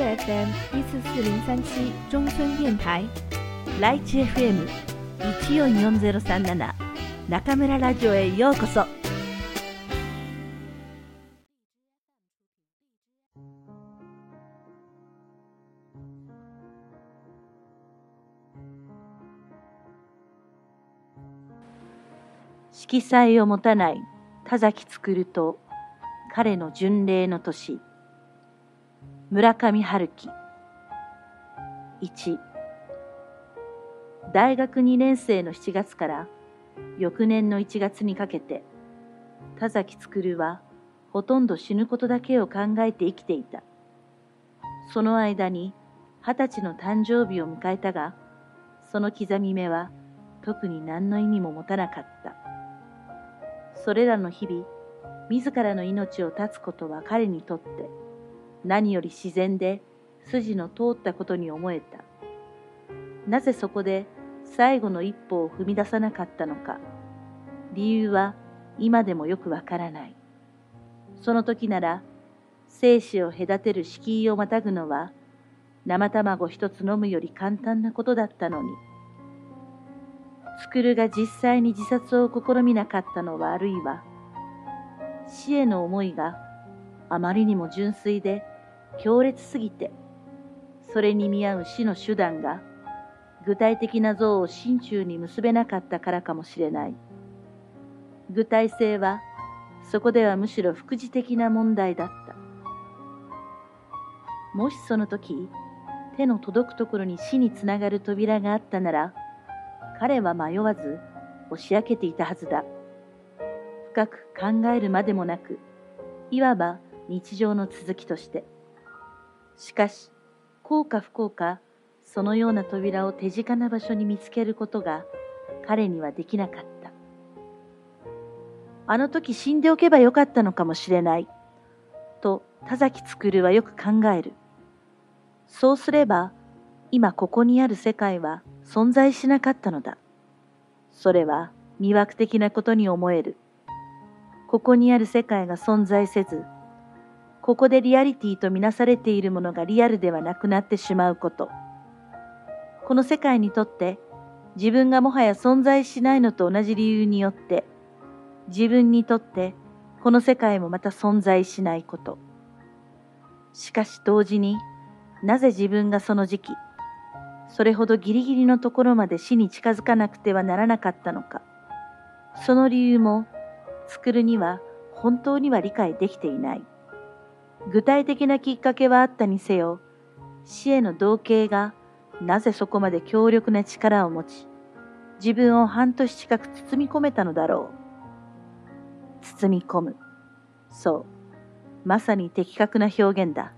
FM 一四四零三七中村電台ライチ FM144037 中村ラジオへようこそ。色彩を持たない田崎作ると彼の巡礼の年。村上春樹。1大学2年生の7月から翌年の1月にかけて田崎作はほとんど死ぬことだけを考えて生きていた。その間に二十歳の誕生日を迎えたがその刻み目は特に何の意味も持たなかった。それらの日々自らの命を絶つことは彼にとって何より自然で筋の通ったことに思えた。なぜそこで最後の一歩を踏み出さなかったのか。理由は今でもよくわからない。その時なら生死を隔てる敷居をまたぐのは生卵一つ飲むより簡単なことだったのに。作るが実際に自殺を試みなかったのはあるいは死への思いがあまりにも純粋で強烈すぎて、それに見合う死の手段が具体的な像を心中に結べなかったからかもしれない。具体性はそこではむしろ副次的な問題だった。もしその時、手の届くところに死につながる扉があったなら、彼は迷わず押し開けていたはずだ。深く考えるまでもなく、いわば日常の続きとして。しかし、幸か不幸か、そのような扉を手近な場所に見つけることが彼にはできなかった。あの時死んでおけばよかったのかもしれない、と田崎作はよく考える。そうすれば、今ここにある世界は存在しなかったのだ。それは魅惑的なことに思える。ここにある世界が存在せず、ここでリアリティとみなされているものがリアルではなくなってしまうこと。この世界にとって自分がもはや存在しないのと同じ理由によって自分にとってこの世界もまた存在しないこと。しかし同時になぜ自分がその時期、それほどギリギリのところまで死に近づかなくてはならなかったのか。その理由も作るには本当には理解できていない。具体的なきっかけはあったにせよ、死への同型がなぜそこまで強力な力を持ち、自分を半年近く包み込めたのだろう。包み込む。そう。まさに的確な表現だ。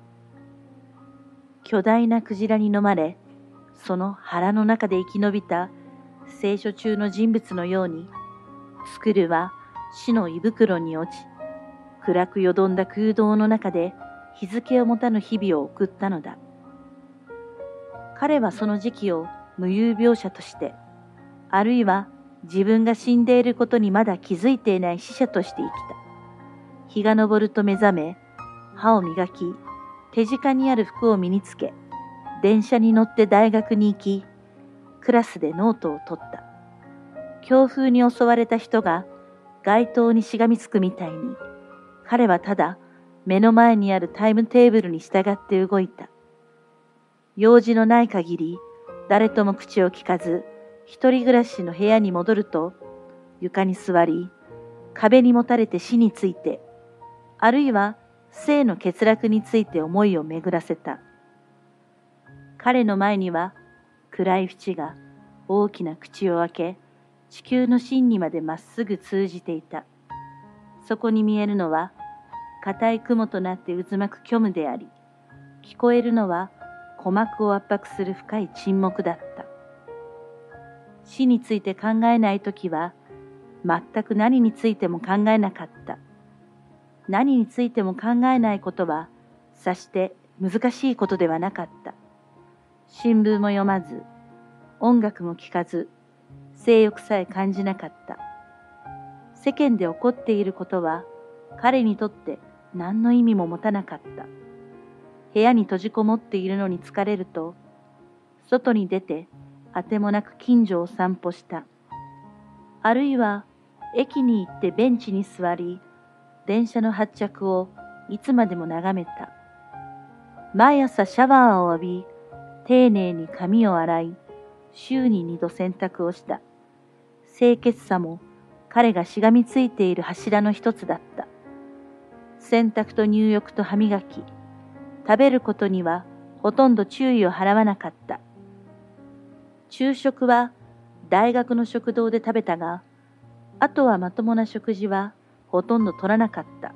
巨大なクジラに飲まれ、その腹の中で生き延びた聖書中の人物のように、作るは死の胃袋に落ち、暗くよどんだ空洞の中で日付を持たぬ日々を送ったのだ。彼はその時期を無有描写として、あるいは自分が死んでいることにまだ気づいていない死者として生きた。日が昇ると目覚め、歯を磨き、手近にある服を身につけ、電車に乗って大学に行き、クラスでノートを取った。強風に襲われた人が街灯にしがみつくみたいに、彼はただ目の前にあるタイムテーブルに従って動いた。用事のない限り誰とも口を聞かず一人暮らしの部屋に戻ると床に座り壁にもたれて死についてあるいは生の欠落について思いを巡らせた。彼の前には暗い淵が大きな口を開け地球の芯にまでまっすぐ通じていた。そこに見えるのは硬い雲となって渦巻く虚無であり、聞こえるのは鼓膜を圧迫する深い沈黙だった。死について考えないときは、全く何についても考えなかった。何についても考えないことは、さして難しいことではなかった。新聞も読まず、音楽も聴かず、性欲さえ感じなかった。世間で起こっていることは、彼にとって何の意味も持たなかった。部屋に閉じこもっているのに疲れると、外に出てあてもなく近所を散歩した。あるいは駅に行ってベンチに座り、電車の発着をいつまでも眺めた。毎朝シャワーを浴び、丁寧に髪を洗い、週に二度洗濯をした。清潔さも彼がしがみついている柱の一つだった。洗濯と入浴と歯磨き、食べることにはほとんど注意を払わなかった。昼食は大学の食堂で食べたが、あとはまともな食事はほとんど取らなかった。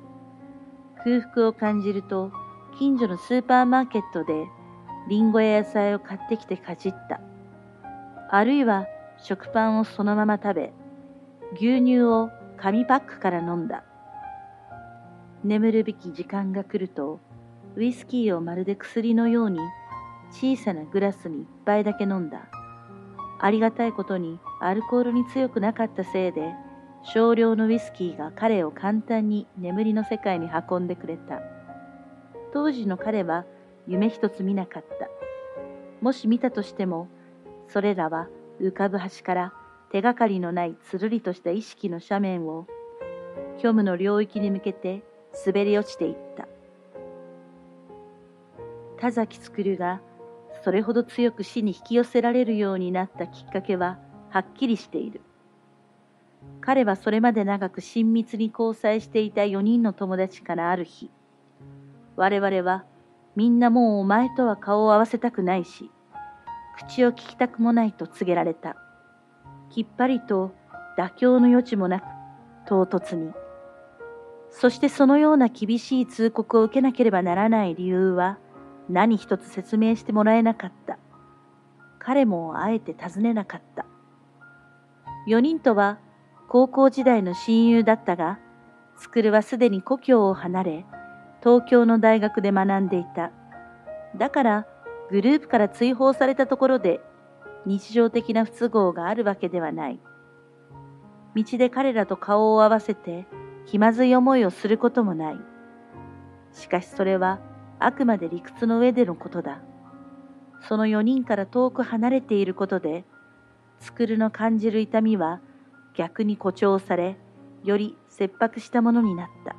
空腹を感じると、近所のスーパーマーケットでリンゴや野菜を買ってきてかじった。あるいは食パンをそのまま食べ、牛乳を紙パックから飲んだ。眠るべき時間が来ると、ウイスキーをまるで薬のように小さなグラスに一杯だけ飲んだ。ありがたいことにアルコールに強くなかったせいで、少量のウイスキーが彼を簡単に眠りの世界に運んでくれた。当時の彼は夢一つ見なかった。もし見たとしても、それらは浮かぶ端から手がかりのないつるりとした意識の斜面を、虚無の領域に向けて滑り落ちていった。田崎るがそれほど強く死に引き寄せられるようになったきっかけははっきりしている。彼はそれまで長く親密に交際していた4人の友達からある日、我々はみんなもうお前とは顔を合わせたくないし、口を聞きたくもないと告げられた。きっぱりと妥協の余地もなく、唐突に。そしてそのような厳しい通告を受けなければならない理由は、何一つ説明してもらえなかった。彼もあえて尋ねなかった。4人とは高校時代の親友だったが、スクルはすでに故郷を離れ、東京の大学で学んでいた。だからグループから追放されたところで日常的な不都合があるわけではない。道で彼らと顔を合わせて気まずい思いをすることもない。しかしそれはあくまで理屈の上でのことだ。その4人から遠く離れていることで、スクルの感じる痛みは逆に誇張され、より切迫したものになった。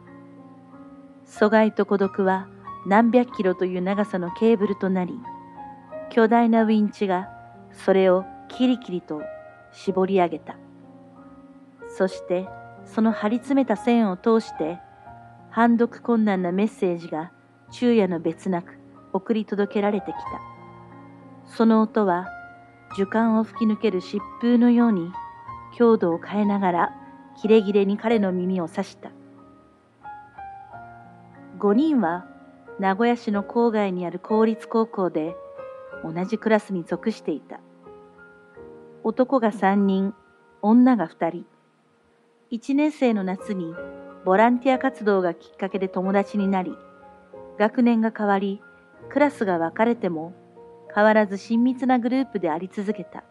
疎外と孤独は何百キロという長さのケーブルとなり、巨大なウィンチがそれをキリキリと絞り上げた。そしてその張り詰めた線を通して判読困難なメッセージが昼夜の別なく送り届けられてきた。その音は樹幹を吹き抜ける疾風のように強度を変えながらキレキレに彼の耳を刺した。5人は名古屋市の郊外にある公立高校で同じクラスに属していた。男が3人、女が2人。1年生の夏にボランティア活動がきっかけで友達になり、学年が変わり、クラスが分かれても、変わらず親密なグループであり続けた。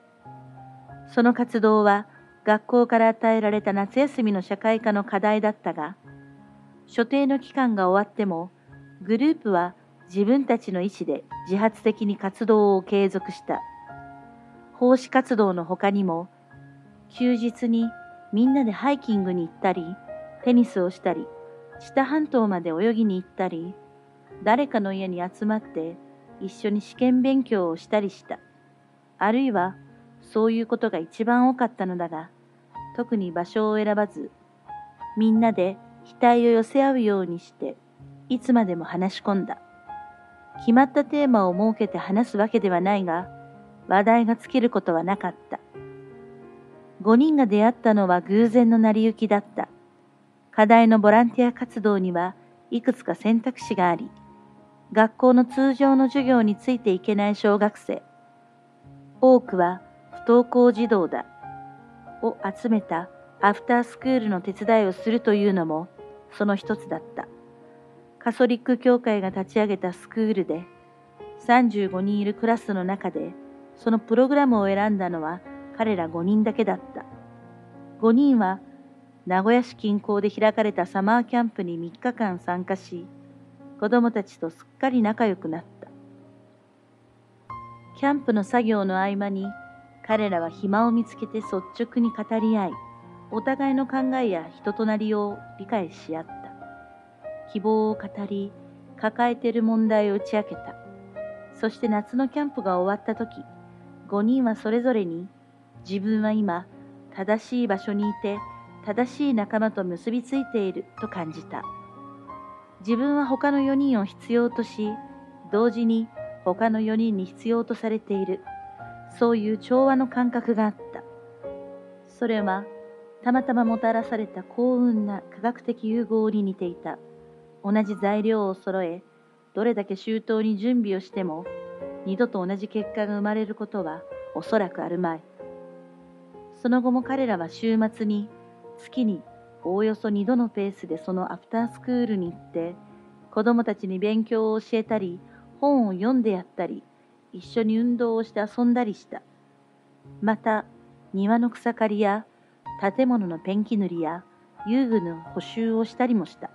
その活動は、学校から与えられた夏休みの社会科の課題だったが、所定の期間が終わっても、グループは自分たちの意思で自発的に活動を継続した。奉仕活動の他にも、休日にみんなでハイキングに行ったり、テニスをしたり、知多半島まで泳ぎに行ったり、誰かの家に集まって一緒に試験勉強をしたりした。あるいはそういうことが一番多かったのだが、特に場所を選ばず、みんなで額を寄せ合うようにして、いつまでも話し込んだ。決まったテーマを設けて話すわけではないが、話題が尽きることはなかった。5人が出会ったのは偶然の成り行きだった。課題のボランティア活動にはいくつか選択肢があり、学校の通常の授業についていけない小学生、多くは不登校児童だ、を集めたアフタースクールの手伝いをするというのもその一つだった。カソリック教会が立ち上げたスクールで35人いるクラスの中でそのプログラムを選んだのは彼ら5人だけだった。5人は名古屋市近郊で開かれたサマーキャンプに3日間参加し、子供たちとすっかり仲良くなった。キャンプの作業の合間に彼らは暇を見つけて率直に語り合い、お互いの考えや人となりを理解し合った。希望を語り、抱えている問題を打ち明けた。そして夏のキャンプが終わった時、5人はそれぞれに自分は今正しい場所にいて正しい仲間と結びついていると感じた。自分は他の4人を必要とし、同時に他の4人に必要とされている。そういう調和の感覚があった。それは、たまたまもたらされた幸運な科学的融合に似ていた。同じ材料を揃え、どれだけ周到に準備をしても、二度と同じ結果が生まれることはおそらくあるまい。その後も彼らは週末に月におおよそ2度のペースでそのアフタースクールに行って子供たちに勉強を教えたり本を読んでやったり一緒に運動をして遊んだりした。また庭の草刈りや建物のペンキ塗りや遊具の補修をしたりもした。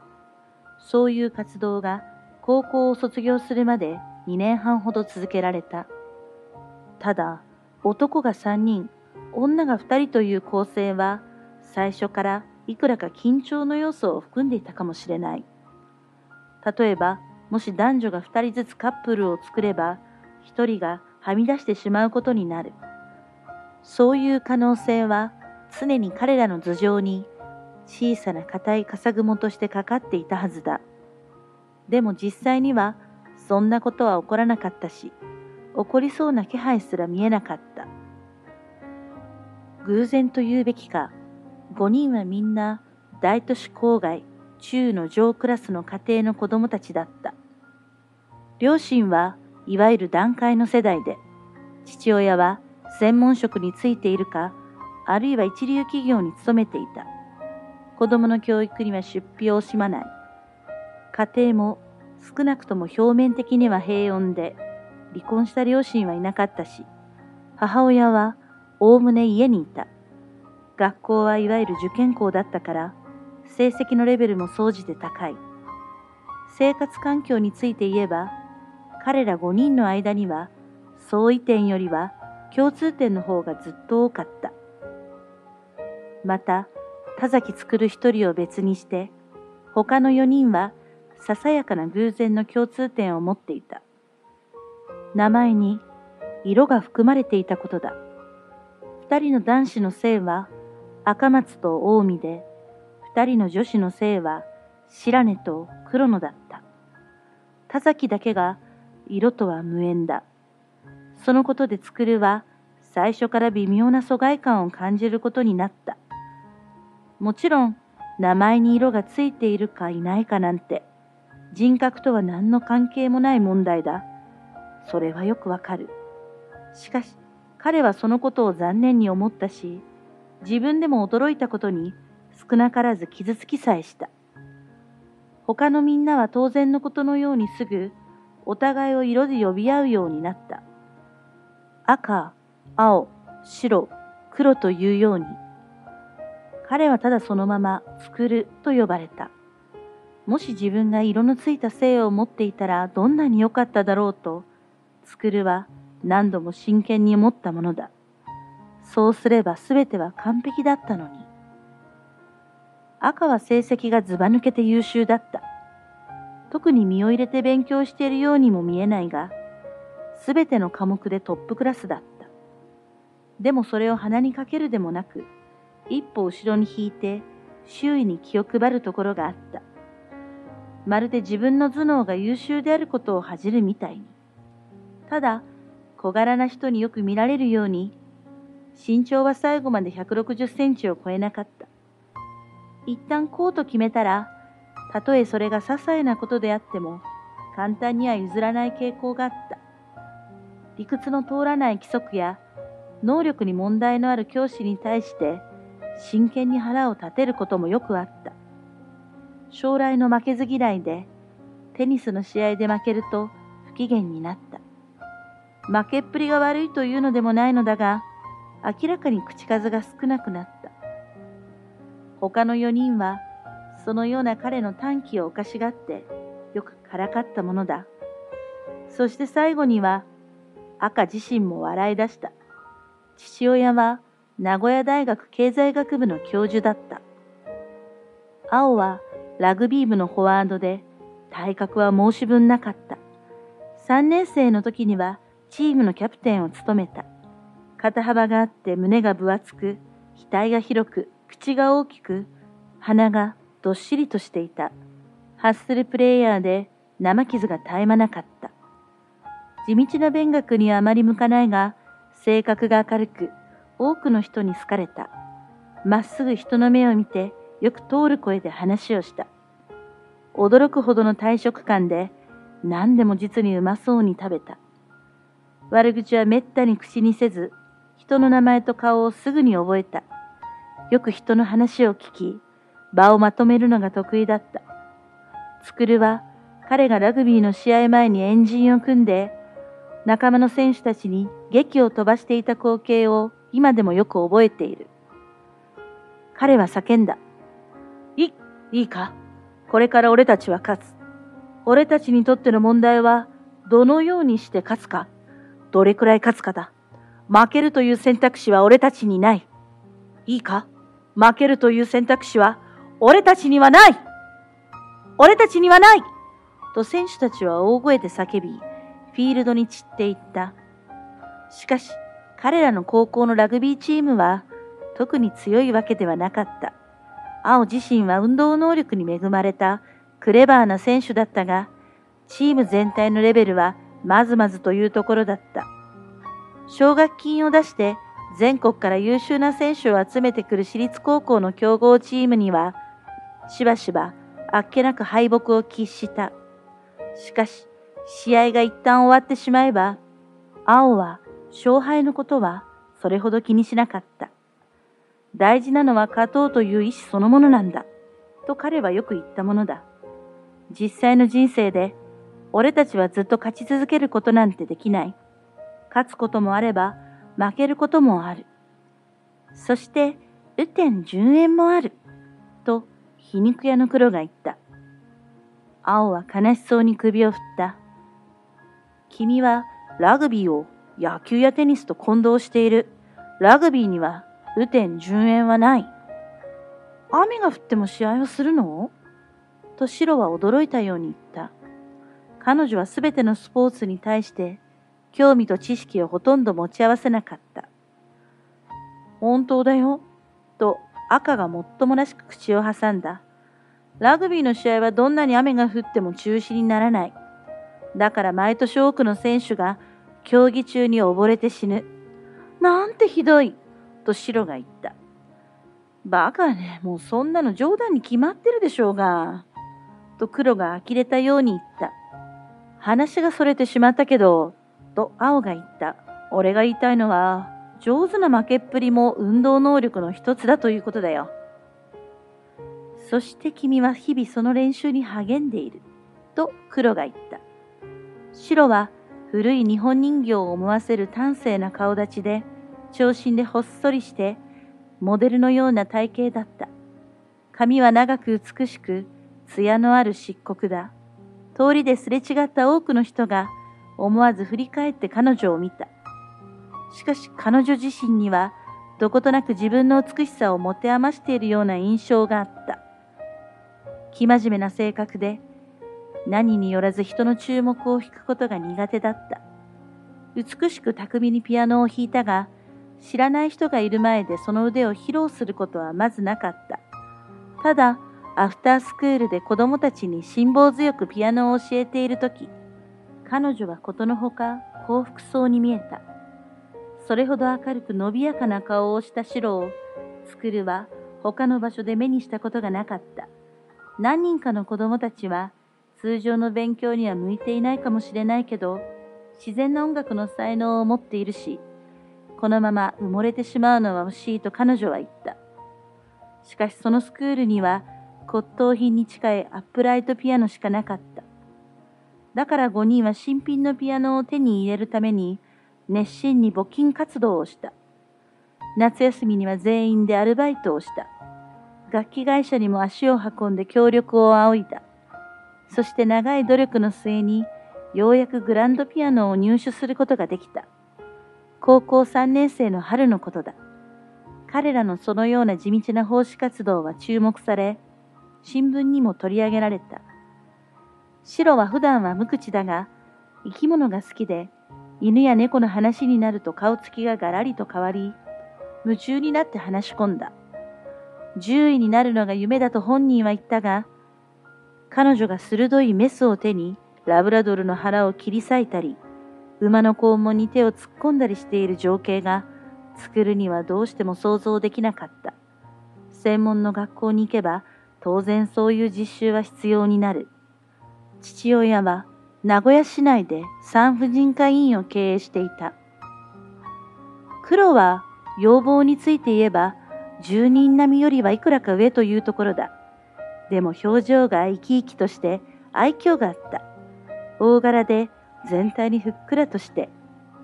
そういう活動が高校を卒業するまで2年半ほど続けられた。ただ男が3人女が2人という構成は最初からいくらか緊張の要素を含んでいたかもしれない。例えば、もし男女が2人ずつカップルを作れば、1人がはみ出してしまうことになる。そういう可能性は常に彼らの頭上に小さな硬い笠雲としてかかっていたはずだ。でも実際にはそんなことは起こらなかったし、起こりそうな気配すら見えなかった。偶然と言うべきか、5人はみんな大都市郊外、中の上クラスの家庭の子供たちだった。両親はいわゆる団塊の世代で、父親は専門職についているか、あるいは一流企業に勤めていた。子供の教育には出費を惜しまない。家庭も少なくとも表面的には平穏で、離婚した両親はいなかったし、母親はおおむね家にいた。学校はいわゆる受験校だったから成績のレベルも総じて高い。生活環境について言えば彼ら5人の間には相違点よりは共通点の方がずっと多かった。また田崎作る一人を別にして他の4人はささやかな偶然の共通点を持っていた。名前に色が含まれていたことだ。二人の男子の姓は赤松と近江で、二人の女子の姓は白根と黒野だった。田崎だけが色とは無縁だ。そのことで作るは最初から微妙な疎外感を感じることになった。もちろん名前に色がついているかいないかなんて人格とは何の関係もない問題だ。それはよくわかる。しかし彼はそのことを残念に思ったし、自分でも驚いたことに少なからず傷つきさえした。他のみんなは当然のことのようにすぐお互いを色で呼び合うようになった。赤、青、白、黒というように。彼はただそのまま作ると呼ばれた。もし自分が色のついた性を持っていたらどんなに良かっただろうと、作るは何度も真剣に思ったものだ。そうすれば全ては完璧だったのに。赤は成績がずば抜けて優秀だった。特に身を入れて勉強しているようにも見えないが、すべての科目でトップクラスだった。でもそれを鼻にかけるでもなく、一歩後ろに引いて周囲に気を配るところがあった。まるで自分の頭脳が優秀であることを恥じるみたいに。ただ、小柄な人によく見られるように身長は最後まで160センチを超えなかった。一旦こうと決めたら、たとえそれが些細なことであっても、簡単には譲らない傾向があった。理屈の通らない規則や、能力に問題のある教師に対して、真剣に腹を立てることもよくあった。将来の負けず嫌いで、テニスの試合で負けると不機嫌になった。負けっぷりが悪いというのでもないのだが、明らかに口数が少なくなった。他の4人は、そのような彼の短気をおかしがって、よくからかったものだ。そして最後には赤自身も笑い出した。父親は名古屋大学経済学部の教授だった。青はラグビー部のフォワードで体格は申し分なかった。3年生の時にはチームのキャプテンを務めた。肩幅があって胸が分厚く、額が広く、口が大きく、鼻がどっしりとしていた。ハッスルプレイヤーで生傷が絶え間なかった。地道な勉学にはあまり向かないが、性格が明るく、多くの人に好かれた。まっすぐ人の目を見て、よく通る声で話をした。驚くほどの退職感で、何でも実にうまそうに食べた。悪口はめったに口にせず、人の名前と顔をすぐに覚えた。よく人の話を聞き、場をまとめるのが得意だった。つくるは彼がラグビーの試合前にエンジンを組んで、仲間の選手たちに劇を飛ばしていた光景を今でもよく覚えている。彼は叫んだ。い、いいか？これから俺たちは勝つ。俺たちにとっての問題は、どのようにして勝つか、どれくらい勝つかだ。負けるという選択肢は俺たちにない。いいか？負けるという選択肢は俺たちにはない俺たちにはないと選手たちは大声で叫び、フィールドに散っていった。しかし、彼らの高校のラグビーチームは特に強いわけではなかった。青自身は運動能力に恵まれたクレバーな選手だったが、チーム全体のレベルはまずまずというところだった。奨学金を出して全国から優秀な選手を集めてくる私立高校の強豪チームには、しばしばあっけなく敗北を喫した。しかし、試合が一旦終わってしまえば、青は勝敗のことはそれほど気にしなかった。大事なのは勝とうという意志そのものなんだ。と彼はよく言ったものだ。実際の人生で、俺たちはずっと勝ち続けることなんてできない。勝つこともあれば、負けることもある。そして、雨天順延もある。と、皮肉屋の黒が言った。青は悲しそうに首を振った。君はラグビーを野球やテニスと混同している。ラグビーには雨天順延はない。雨が降っても試合をするの？とシロは驚いたように言った。彼女はすべてのスポーツに対して興味と知識をほとんど持ち合わせなかった。本当だよ。と赤がもっともらしく口を挟んだ。ラグビーの試合はどんなに雨が降っても中止にならない。だから毎年多くの選手が競技中に溺れて死ぬ。なんてひどい。とシロが言った。バカね、もうそんなの冗談に決まってるでしょうが。と黒が呆れたように言った。話がそれてしまったけど、と青が言った。俺が言いたいのは、上手な負けっぷりも運動能力の一つだということだよ。そして君は日々その練習に励んでいる。と黒が言った。白は古い日本人形を思わせる端正な顔立ちで、長身でほっそりして、モデルのような体型だった。髪は長く美しく、艶のある漆黒だ。通りですれ違った多くの人が思わず振り返って彼女を見た。しかし彼女自身にはどことなく自分の美しさを持て余しているような印象があった。生真面目な性格で何によらず人の注目を引くことが苦手だった。美しく巧みにピアノを弾いたが、知らない人がいる前でその腕を披露することはまずなかった。ただ、アフタースクールで子供たちに辛抱強くピアノを教えているとき、彼女はことのほか幸福そうに見えた。それほど明るく伸びやかな顔をした白を、作るは他の場所で目にしたことがなかった。何人かの子供たちは通常の勉強には向いていないかもしれないけど、自然な音楽の才能を持っているし、このまま埋もれてしまうのは惜しいと彼女は言った。しかしそのスクールには骨董品に近いアップライトピアノしかなかった。だから5人は新品のピアノを手に入れるために熱心に募金活動をした。夏休みには全員でアルバイトをした。楽器会社にも足を運んで協力を仰いだ。そして長い努力の末にようやくグランドピアノを入手することができた。高校3年生の春のことだ。彼らのそのような地道な奉仕活動は注目され、新聞にも取り上げられた。シロは普段は無口だが、生き物が好きで、犬や猫の話になると顔つきがガラリと変わり、夢中になって話し込んだ。獣医になるのが夢だと本人は言ったが、彼女が鋭いメスを手にラブラドルの腹を切り裂いたり、馬の肛門に手を突っ込んだりしている情景が作るにはどうしても想像できなかった。専門の学校に行けば当然そういう実習は必要になる。父親は名古屋市内で産婦人科医院を経営していた。黒は要望について言えば住人並みよりはいくらか上というところだ。でも表情が生き生きとして愛嬌があった。大柄で全体にふっくらとして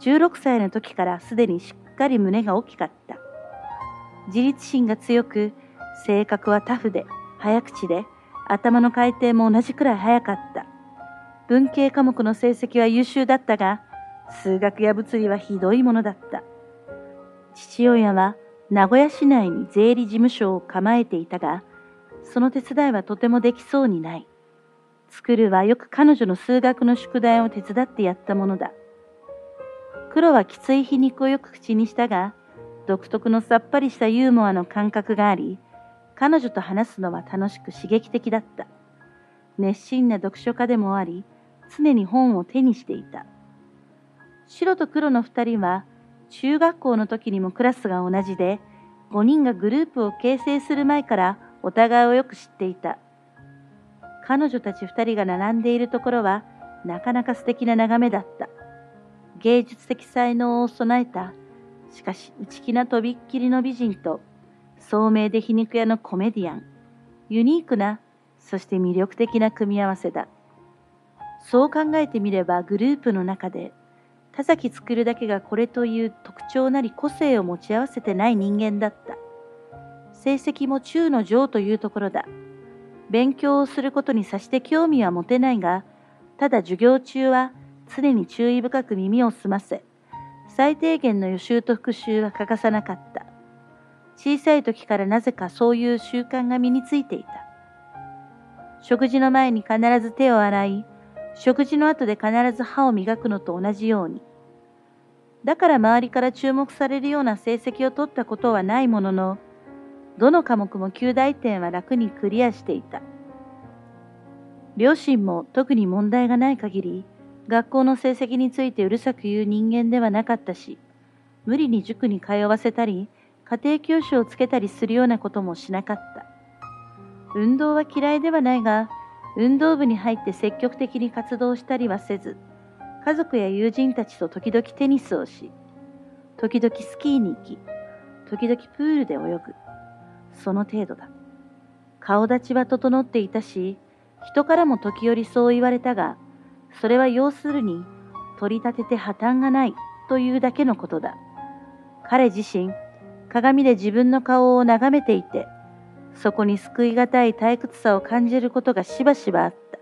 16歳の時からすでにしっかり胸が大きかった。自立心が強く性格はタフで早口で頭の回転も同じくらい早かった。文系科目の成績は優秀だったが数学や物理はひどいものだった。父親は名古屋市内に税理事務所を構えていたが、その手伝いはとてもできそうにない。作るはよく彼女の数学の宿題を手伝ってやったものだ。黒はきつい皮肉をよく口にしたが、独特のさっぱりしたユーモアの感覚があり、彼女と話すのは楽しく刺激的だった。熱心な読書家でもあり、常に本を手にしていた。白と黒の二人は、中学校の時にもクラスが同じで、5人がグループを形成する前からお互いをよく知っていた。彼女たち2人が並んでいるところはなかなか素敵な眺めだった。芸術的才能を備えた、しかし内気なとびっきりの美人と、聡明で皮肉屋のコメディアン、ユニークな、そして魅力的な組み合わせだ。そう考えてみればグループの中で田崎作るだけがこれという特徴なり個性を持ち合わせてない人間だった。成績も中の上というところだ。勉強をすることにさして興味は持てないが、ただ授業中は常に注意深く耳を澄ませ、最低限の予習と復習は欠かさなかった。小さい時からなぜかそういう習慣が身についていた。食事の前に必ず手を洗い、食事の後で必ず歯を磨くのと同じように。だから周りから注目されるような成績を取ったことはないものの、どの科目も9大点は楽にクリアしていた。両親も特に問題がない限り、学校の成績についてうるさく言う人間ではなかったし、無理に塾に通わせたり、家庭教師をつけたりするようなこともしなかった。運動は嫌いではないが、運動部に入って積極的に活動したりはせず、家族や友人たちと時々テニスをし、時々スキーに行き、時々プールで泳ぐ。その程度だ。顔立ちは整っていたし、人からも時折そう言われたが、それは要するに、取り立てて破綻がないというだけのことだ。彼自身、鏡で自分の顔を眺めていて、そこに救いがたい退屈さを感じることがしばしばあった。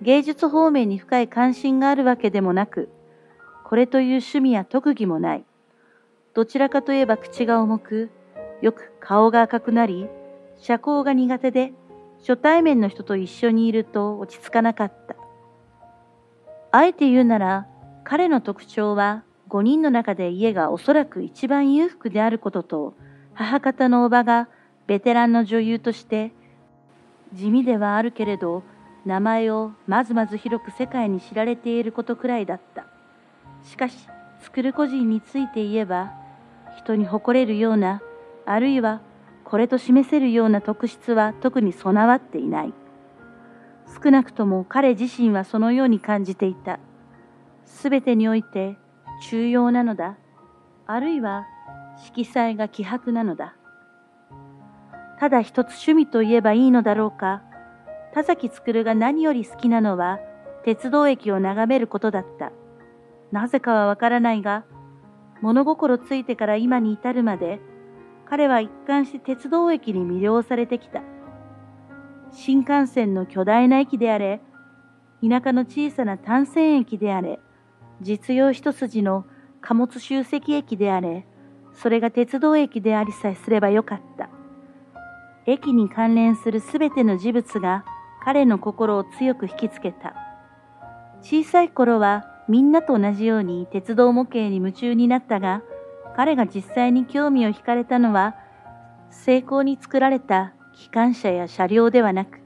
芸術方面に深い関心があるわけでもなく、これという趣味や特技もない。どちらかといえば口が重く、よく顔が赤くなり、社交が苦手で、初対面の人と一緒にいると落ち着かなかった。あえて言うなら、彼の特徴は5人の中で家がおそらく一番裕福であることと、母方のおばがベテランの女優として地味ではあるけれど名前をまずまず広く世界に知られていることくらいだった。しかし、作る個人について言えば、人に誇れるような、あるいはこれと示せるような特質は特に備わっていない。少なくとも彼自身はそのように感じていた。すべてにおいて重要なのだ。あるいは色彩が希薄なのだ。ただ一つ趣味と言えばいいのだろうか。田崎るが何より好きなのは、鉄道駅を眺めることだった。なぜかはわからないが、物心ついてから今に至るまで、彼は一貫して鉄道駅に魅了されてきた。新幹線の巨大な駅であれ、田舎の小さな単線駅であれ、実用一筋の貨物集積駅であれ、それが鉄道駅でありさえすればよかった。駅に関連するすべての事物が彼の心を強く引きつけた。小さい頃はみんなと同じように鉄道模型に夢中になったが、彼が実際に興味を惹かれたのは、精巧に作られた機関車や車両ではなく、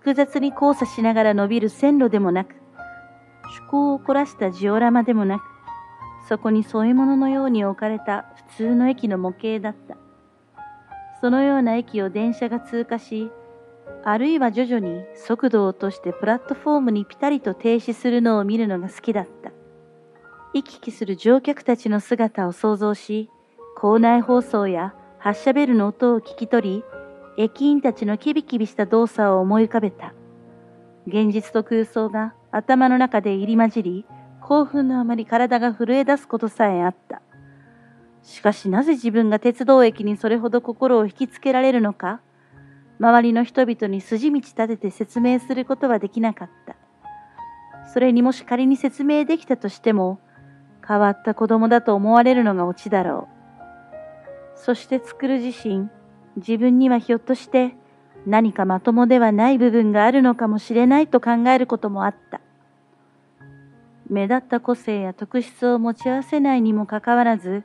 複雑に交差しながら伸びる線路でもなく、趣向を凝らしたジオラマでもなく、そこに添え物のように置かれた普通の駅の模型だった。そのような駅を電車が通過し、あるいは徐々に速度を落としてプラットフォームにピタリと停止するのを見るのが好きだった。行き来する乗客たちの姿を想像し、校内放送や発車ベルの音を聞き取り、駅員たちのキビキビした動作を思い浮かべた。現実と空想が頭の中で入り混じり、興奮のあまり体が震え出すことさえあった。しかしなぜ自分が鉄道駅にそれほど心を引きつけられるのか、周りの人々に筋道立てて説明することはできなかった。それにもし仮に説明できたとしても、変わった子供だと思われるのがオチだろう。そして作る自身、自分にはひょっとして何かまともではない部分があるのかもしれないと考えることもあった。目立った個性や特質を持ち合わせないにもかかわらず、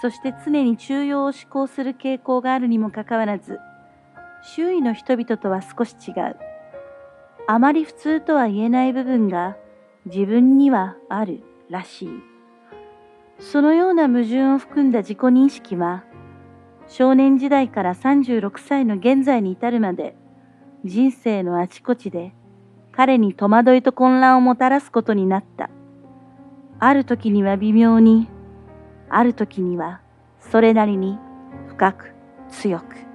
そして常に中庸を思考する傾向があるにもかかわらず、周囲の人々とは少し違う。あまり普通とは言えない部分が自分にはあるらしい。そのような矛盾を含んだ自己認識は、少年時代から36歳の現在に至るまで、人生のあちこちで彼に戸惑いと混乱をもたらすことになった。ある時には微妙に、ある時にはそれなりに深く強く。